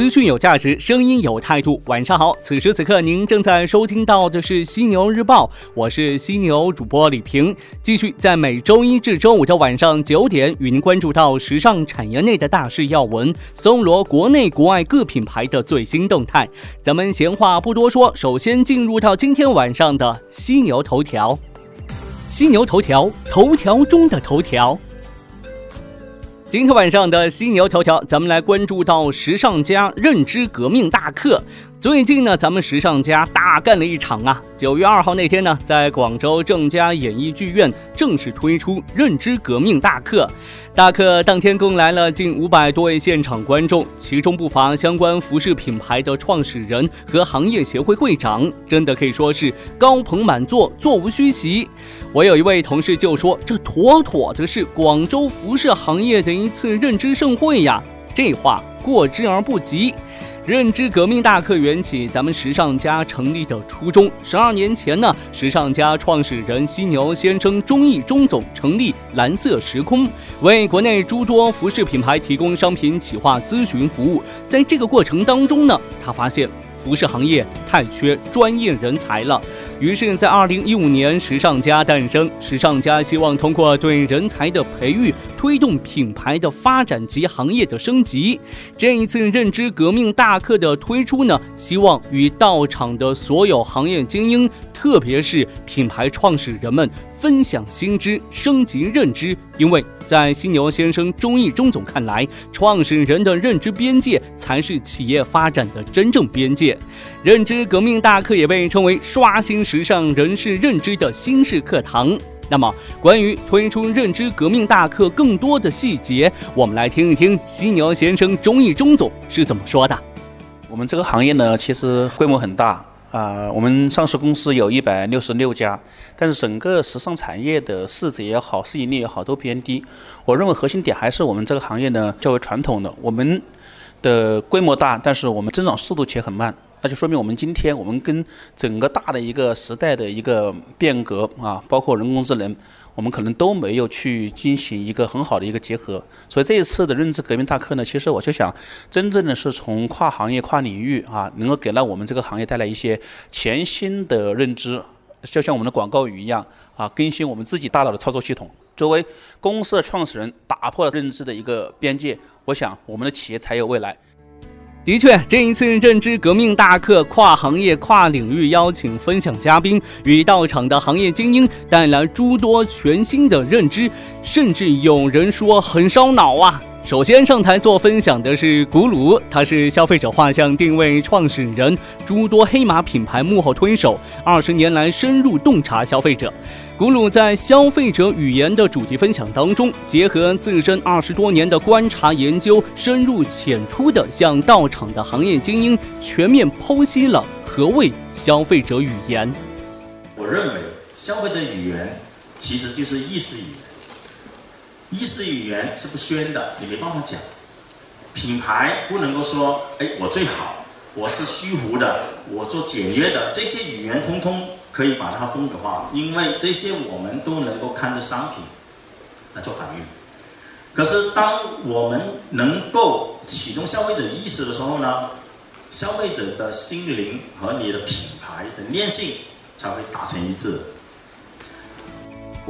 资讯有价值，声音有态度。晚上好，此时此刻您正在收听到的是犀牛日报，我是犀牛主播李平，继续在每周一至周五的晚上九点与您关注到时尚产业内的大事要闻，搜罗国内国外各品牌的最新动态。咱们闲话不多说，首先进入到今天晚上的犀牛头条。犀牛头条，头条中的头条。今天晚上的犀牛头条，咱们来关注到时尚家认知革命大课。最近呢，咱们时尚家大干了一场啊！九月二号那天呢，在广州正佳演艺剧院正式推出认知革命大课。大课当天共来了近五百多位现场观众，其中不乏相关服饰品牌的创始人和行业协会会长，真的可以说是高朋满座，座无虚席。我有一位同事就说：“这妥妥的是广州服饰行业的一次认知盛会呀！”这话过之而不及。认知革命大课缘起，咱们时尚家成立的初衷。十二年前呢，时尚家创始人犀牛先生钟毅钟总成立蓝色时空，为国内诸多服饰品牌提供商品企划咨询服务。在这个过程当中呢，他发现服饰行业太缺专业人才了。于是，在二零一五年，时尚家诞生。时尚家希望通过对人才的培育，推动品牌的发展及行业的升级。这一次认知革命大课的推出呢，希望与到场的所有行业精英，特别是品牌创始人们。分享新知，升级认知。因为在犀牛先生钟毅钟总看来，创始人的认知边界才是企业发展的真正边界。认知革命大课也被称为刷新时尚人士认知的新式课堂。那么，关于推出认知革命大课更多的细节，我们来听一听犀牛先生钟毅钟总是怎么说的。我们这个行业呢，其实规模很大。啊，我们上市公司有一百六十六家，但是整个时尚产业的市值也好，市盈率也好，都偏低。我认为核心点还是我们这个行业呢较为传统的，我们的规模大，但是我们增长速度却很慢。那就说明我们今天我们跟整个大的一个时代的一个变革啊，包括人工智能，我们可能都没有去进行一个很好的一个结合。所以这一次的认知革命大课呢，其实我就想，真正的是从跨行业、跨领域啊，能够给到我们这个行业带来一些全新的认知，就像我们的广告语一样啊，更新我们自己大脑的操作系统。作为公司的创始人，打破了认知的一个边界，我想我们的企业才有未来。的确，这一次认知革命大课，跨行业、跨领域邀请分享嘉宾与到场的行业精英，带来诸多全新的认知，甚至有人说很烧脑啊。首先上台做分享的是古鲁，他是消费者画像定位创始人，诸多黑马品牌幕后推手，二十年来深入洞察消费者。古鲁在消费者语言的主题分享当中，结合自身二十多年的观察研究，深入浅出的向到场的行业精英全面剖析了何谓消费者语言。我认为消费者语言其实就是意识语言。意识语言是不宣的，你没办法讲。品牌不能够说，哎，我最好，我是虚无的，我做简约的，这些语言通通可以把它风格化，因为这些我们都能够看着商品来做反应。可是当我们能够启动消费者意识的时候呢，消费者的心灵和你的品牌的粘性才会达成一致。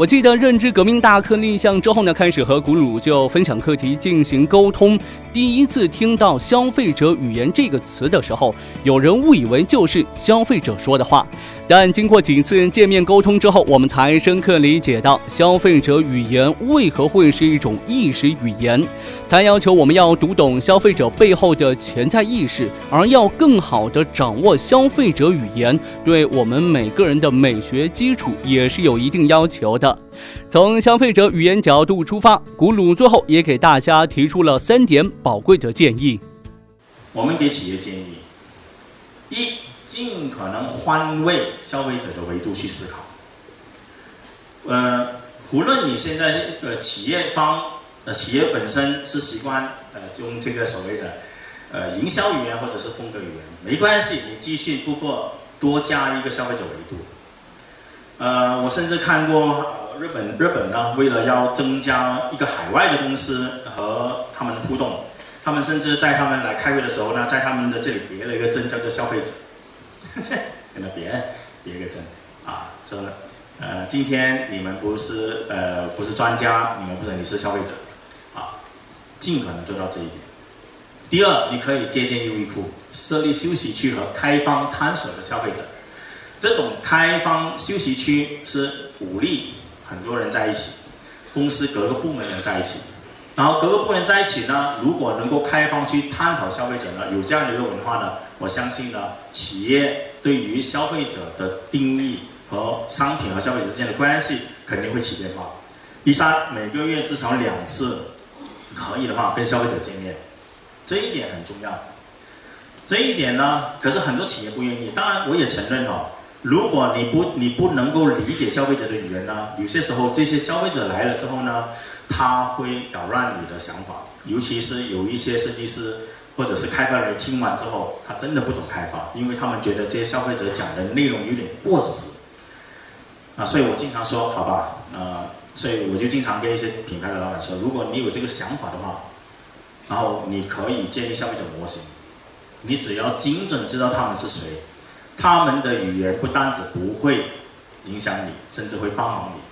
我记得认知革命大课立项之后呢，开始和古鲁就分享课题进行沟通。第一次听到“消费者语言”这个词的时候，有人误以为就是消费者说的话。但经过几次见面沟通之后，我们才深刻理解到消费者语言为何会是一种意识语言。它要求我们要读懂消费者背后的潜在意识，而要更好地掌握消费者语言，对我们每个人的美学基础也是有一定要求的。从消费者语言角度出发，古鲁最后也给大家提出了三点宝贵的建议。我们给企业建议：一。尽可能换位消费者的维度去思考。呃，无论你现在是呃企业方，呃企业本身是习惯呃用这个所谓的呃营销语言或者是风格语言，没关系，你继续不过多加一个消费者维度。呃，我甚至看过日本日本呢，为了要增加一个海外的公司和他们的互动，他们甚至在他们来开会的时候呢，在他们的这里别了一个证叫做消费者，给他别别一个证啊，真的。呃，今天你们不是呃不是专家，你们不是你是消费者，啊，尽可能做到这一点。第二，你可以借鉴优衣库，设立休息区和开放探索的消费者。这种开放休息区是鼓励很多人在一起，公司各个部门人在一起，然后各个部门在一起呢，如果能够开放去探讨消费者呢，有这样的一个文化呢，我相信呢，企业对于消费者的定义。和商品和消费者之间的关系肯定会起变化。第三，每个月至少两次，可以的话跟消费者见面，这一点很重要。这一点呢，可是很多企业不愿意。当然，我也承认哦，如果你不你不能够理解消费者的语言呢，有些时候这些消费者来了之后呢，他会扰乱你的想法。尤其是有一些设计师或者是开发人听完之后，他真的不懂开发，因为他们觉得这些消费者讲的内容有点过时。啊，所以我经常说，好吧，呃，所以我就经常跟一些品牌的老板说，如果你有这个想法的话，然后你可以建立消费者模型，你只要精准知道他们是谁，他们的语言不单止不会影响你，甚至会帮忙你。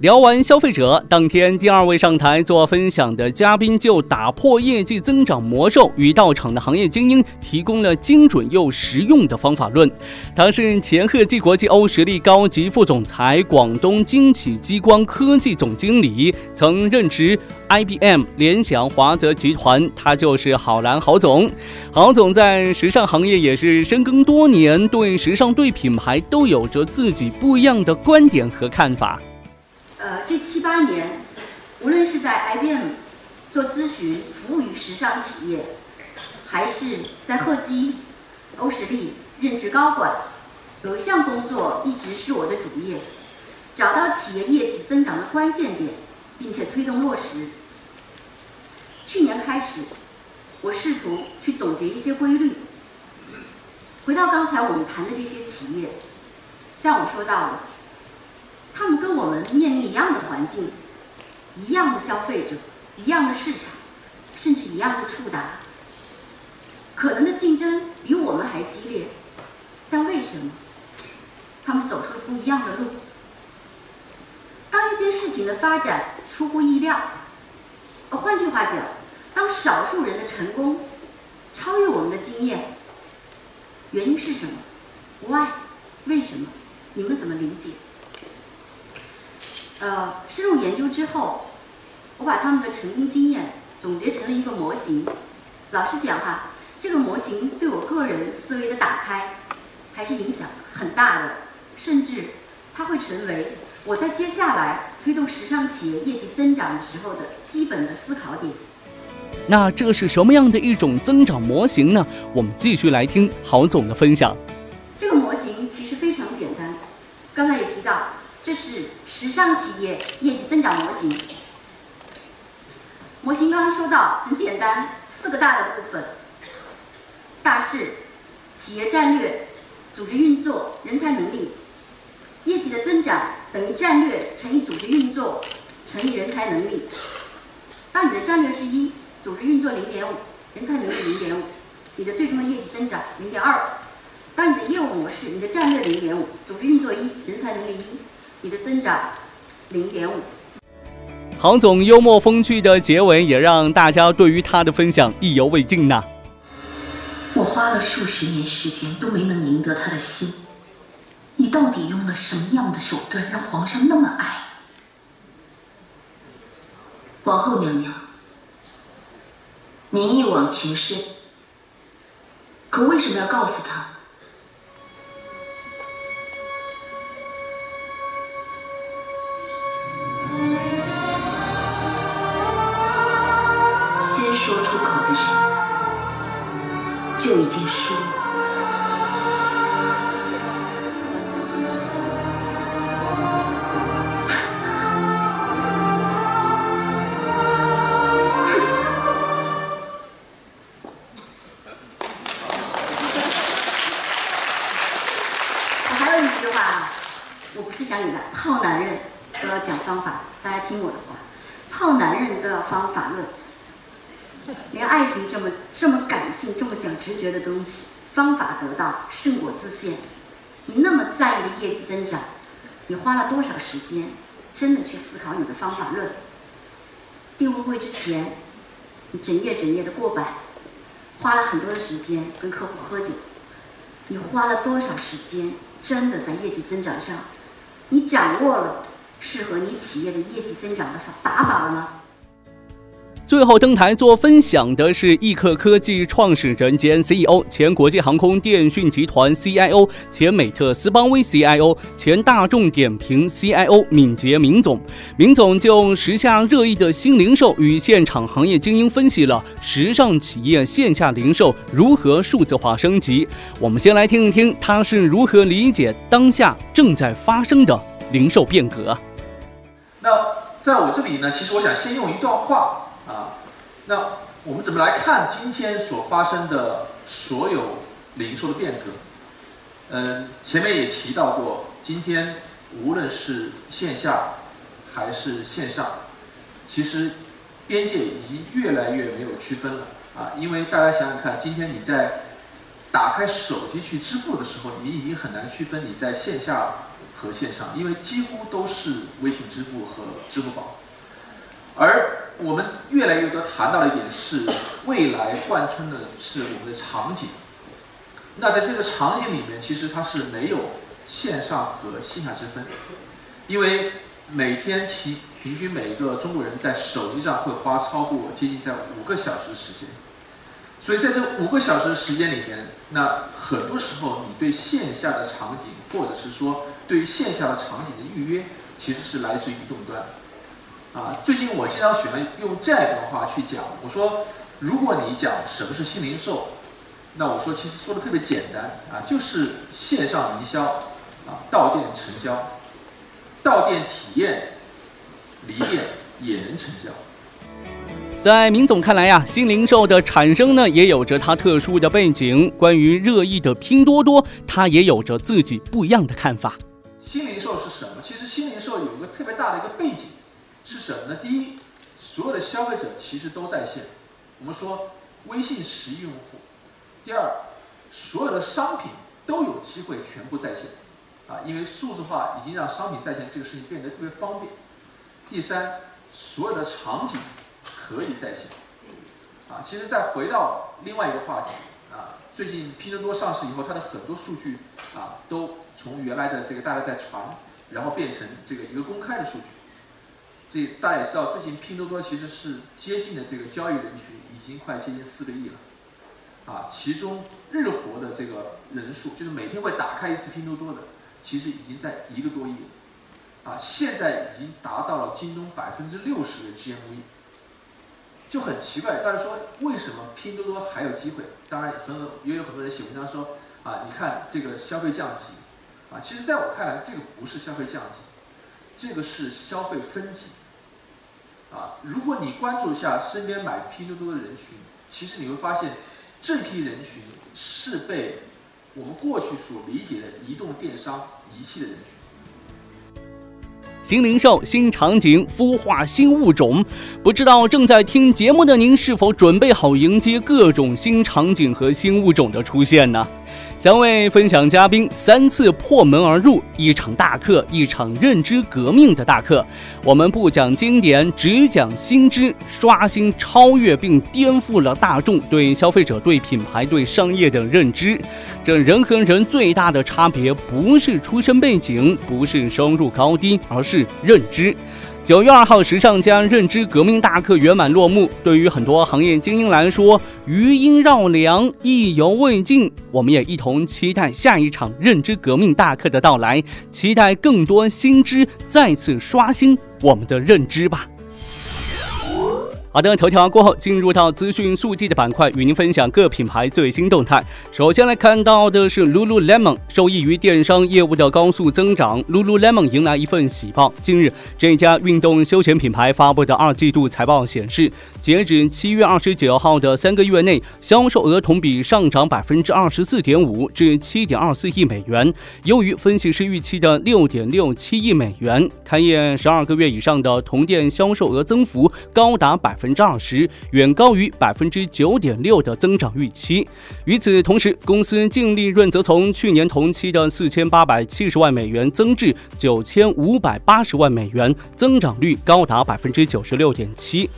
聊完消费者，当天第二位上台做分享的嘉宾就打破业绩增长魔咒，与到场的行业精英提供了精准又实用的方法论。他是前赫技国际欧实力高级副总裁，广东惊启激光科技总经理，曾任职 IBM、联想、华泽集团。他就是郝兰郝总。郝总在时尚行业也是深耕多年，对时尚、对品牌都有着自己不一样的观点和看法。呃，这七八年，无论是在 IBM 做咨询服务于时尚企业，还是在赫基、欧时力任职高管，有一项工作一直是我的主业：找到企业业绩增长的关键点，并且推动落实。去年开始，我试图去总结一些规律。回到刚才我们谈的这些企业，像我说到的。他们跟我们面临一样的环境，一样的消费者，一样的市场，甚至一样的触达。可能的竞争比我们还激烈，但为什么他们走出了不一样的路？当一件事情的发展出乎意料，呃，换句话讲，当少数人的成功超越我们的经验，原因是什么？Why？为什么？你们怎么理解？呃，深入研究之后，我把他们的成功经验总结成了一个模型。老实讲哈，这个模型对我个人思维的打开还是影响很大的，甚至它会成为我在接下来推动时尚企业业绩增长的时候的基本的思考点。那这是什么样的一种增长模型呢？我们继续来听郝总的分享。这个模型其实非常简单，刚才也提到。这是时尚企业业绩增长模型。模型刚刚说到很简单，四个大的部分：大势、企业战略、组织运作、人才能力。业绩的增长等于战略乘以组织运作乘以人才能力。当你的战略是一，组织运作零点五，人才能力零点五，你的最终的业绩增长零点二。当你的业务模式，你的战略零点五，组织运作一，人才能力一。你的增长零点五。郝总幽默风趣的结尾，也让大家对于他的分享意犹未尽呐。我花了数十年时间都没能赢得他的心，你到底用了什么样的手段让皇上那么爱？皇后娘娘，您一往情深，可为什么要告诉他？靠男人都要方法论。连爱情这么这么感性、这么讲直觉的东西，方法得到胜果自现。你那么在意的业绩增长，你花了多少时间真的去思考你的方法论？订婚会之前，你整夜整夜的过百，花了很多的时间跟客户喝酒。你花了多少时间真的在业绩增长上？你掌握了适合你企业的业绩增长的打法了吗？最后登台做分享的是易客科技创始人兼 CEO、前国际航空电讯集团 CIO、前美特斯邦威 CIO、前大众点评 CIO 敏捷明总。明总就时下热议的新零售与现场行业精英分析了时尚企业线下零售如何数字化升级。我们先来听一听他是如何理解当下正在发生的零售变革。在我这里呢，其实我想先用一段话。啊，那我们怎么来看今天所发生的所有零售的变革？嗯，前面也提到过，今天无论是线下还是线上，其实边界已经越来越没有区分了啊！因为大家想想看，今天你在打开手机去支付的时候，你已经很难区分你在线下和线上，因为几乎都是微信支付和支付宝，而。我们越来越多谈到了一点是，未来贯穿的是我们的场景。那在这个场景里面，其实它是没有线上和线下之分，因为每天其平均每一个中国人在手机上会花超过接近在五个小时时间，所以在这五个小时的时间里面，那很多时候你对线下的场景，或者是说对于线下的场景的预约，其实是来自于移动端。啊，最近我经常喜欢用这样一段话去讲。我说，如果你讲什么是新零售，那我说其实说的特别简单啊，就是线上营销啊，到店成交，到店体验，离店也能成交。在明总看来呀，新零售的产生呢，也有着它特殊的背景。关于热议的拼多多，他也有着自己不一样的看法。新零售是什么？其实新零售有一个特别大的一个背景。是什么呢？第一，所有的消费者其实都在线，我们说微信十亿用户。第二，所有的商品都有机会全部在线，啊，因为数字化已经让商品在线这个事情变得特别方便。第三，所有的场景可以在线，啊，其实再回到另外一个话题，啊，最近拼多多上市以后，它的很多数据啊，都从原来的这个大家在传，然后变成这个一个公开的数据。这大家也知道，最近拼多多其实是接近的这个交易人群已经快接近四个亿了，啊，其中日活的这个人数，就是每天会打开一次拼多多的，其实已经在一个多亿了，啊，现在已经达到了京东百分之六十的 GMV，就很奇怪，大家说为什么拼多多还有机会？当然，很也有很多人写文章说，啊，你看这个消费降级，啊，其实在我看来，这个不是消费降级，这个是消费分级。啊，如果你关注一下身边买拼多多的人群，其实你会发现，这批人群是被我们过去所理解的移动电商遗弃的人群。新零售、新场景、孵化新物种，不知道正在听节目的您是否准备好迎接各种新场景和新物种的出现呢？将为分享嘉宾三次破门而入，一场大课，一场认知革命的大课。我们不讲经典，只讲新知，刷新、超越并颠覆了大众对消费者、对品牌、对商业的认知。这人和人最大的差别，不是出身背景，不是收入高低，而是认知。九月二号，时尚将认知革命大课圆满落幕。对于很多行业精英来说，余音绕梁，意犹未尽。我们也一同期待下一场认知革命大课的到来，期待更多新知再次刷新我们的认知吧。好的，头条过后，进入到资讯速递的板块，与您分享各品牌最新动态。首先来看到的是 Lululemon，受益于电商业务的高速增长，Lululemon 迎来一份喜报。近日，这家运动休闲品牌发布的二季度财报显示，截止七月二十九号的三个月内，销售额同比上涨百分之二十四点五，至七点二四亿美元，优于分析师预期的六点六七亿美元。开业十二个月以上的同店销售额增幅高达百。分之二十，远高于百分之九点六的增长预期。与此同时，公司净利润则从去年同期的四千八百七十万美元增至九千五百八十万美元，增长率高达百分之九十六点七。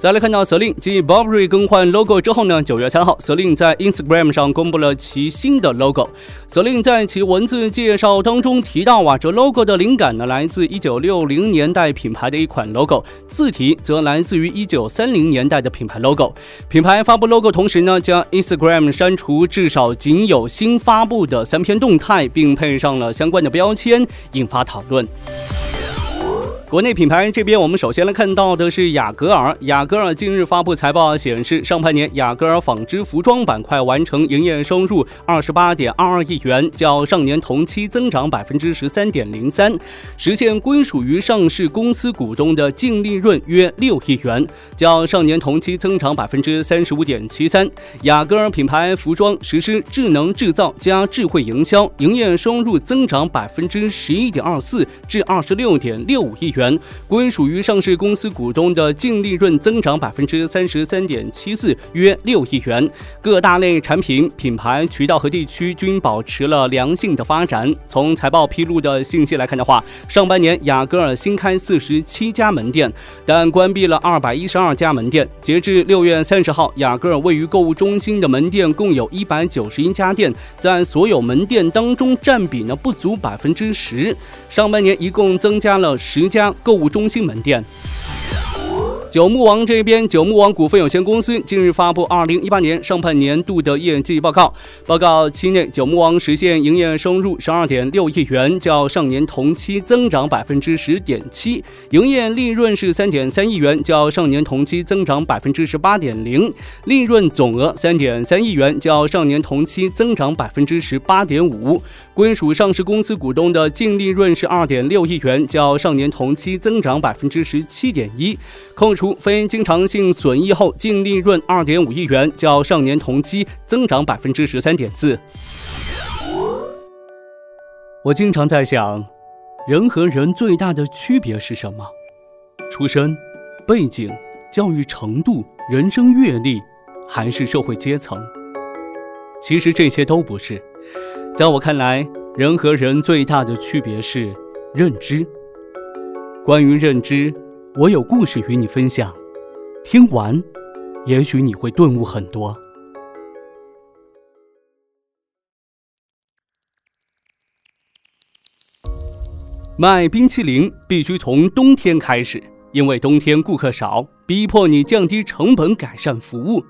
再来看到 Celine 继 Burberry 更换 logo 之后呢，九月三号，Celine 在 Instagram 上公布了其新的 logo。Celine 在其文字介绍当中提到啊，这 logo 的灵感呢来自一九六零年代品牌的一款 logo，字体则来自于一九三零年代的品牌 logo。品牌发布 logo 同时呢，将 Instagram 删除至少仅有新发布的三篇动态，并配上了相关的标签，引发讨论。国内品牌这边，我们首先来看到的是雅戈尔。雅戈尔近日发布财报显示，上半年雅戈尔纺织服装板块完成营业收入二十八点二二亿元，较上年同期增长百分之十三点零三，实现归属于上市公司股东的净利润约六亿元，较上年同期增长百分之三十五点七三。雅戈尔品牌服装实施智能制造加智慧营销，营业收入增长百分之十一点二四至二十六点六五亿元。元，归属于上市公司股东的净利润增长百分之三十三点七四，约六亿元。各大类产品、品牌、渠道和地区均保持了良性的发展。从财报披露的信息来看的话，上半年雅戈尔新开四十七家门店，但关闭了二百一十二家门店。截至六月三十号，雅戈尔位于购物中心的门店共有一百九十一家店，在所有门店当中占比呢不足百分之十。上半年一共增加了十家。购物中心门店。九牧王这边，九牧王股份有限公司近日发布二零一八年上半年度的业绩报告。报告期内，九牧王实现营业收入十二点六亿元，较上年同期增长百分之十点七；营业利润是三点三亿元，较上年同期增长百分之十八点零；利润总额三点三亿元，较上年同期增长百分之十八点五。归属上市公司股东的净利润是二点六亿元，较上年同期增长百分之十七点一。控除非经常性损益后，净利润二点五亿元，较上年同期增长百分之十三点四。我经常在想，人和人最大的区别是什么？出身、背景、教育程度、人生阅历，还是社会阶层？其实这些都不是。在我看来，人和人最大的区别是认知。关于认知。我有故事与你分享，听完，也许你会顿悟很多。卖冰淇淋必须从冬天开始，因为冬天顾客少，逼迫你降低成本，改善服务。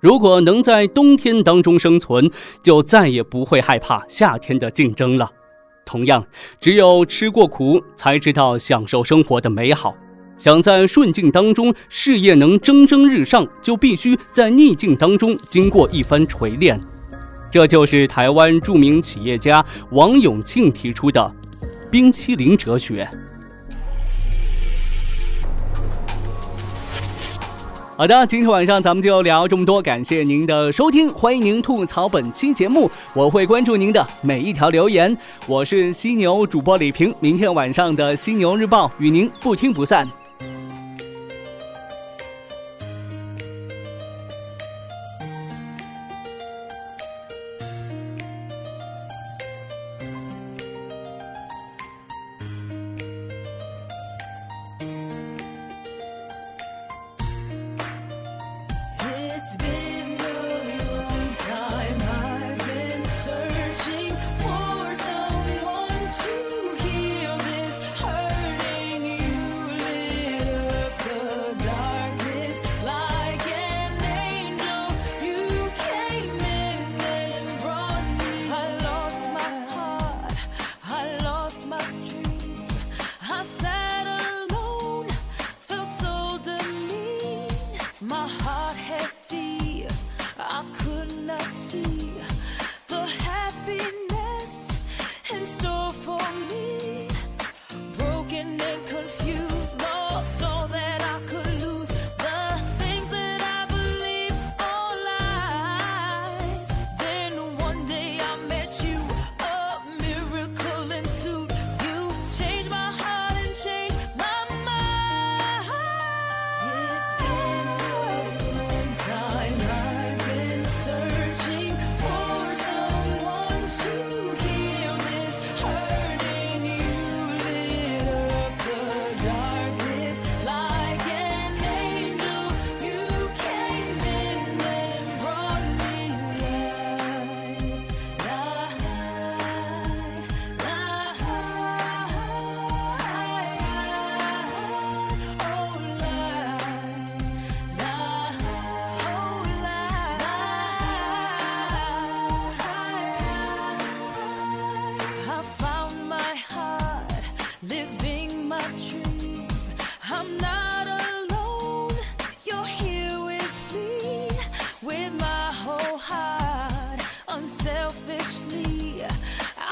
如果能在冬天当中生存，就再也不会害怕夏天的竞争了。同样，只有吃过苦，才知道享受生活的美好。想在顺境当中事业能蒸蒸日上，就必须在逆境当中经过一番锤炼。这就是台湾著名企业家王永庆提出的冰淇淋哲学。好的，今天晚上咱们就聊这么多，感谢您的收听，欢迎您吐槽本期节目，我会关注您的每一条留言。我是犀牛主播李平，明天晚上的犀牛日报与您不听不散。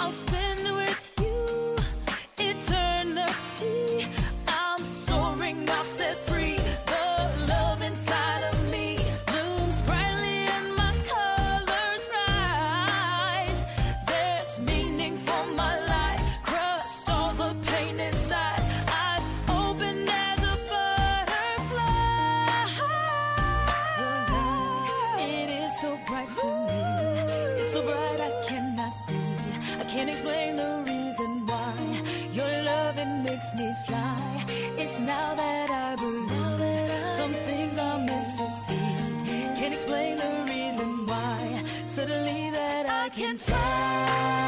I'll spend I can fly.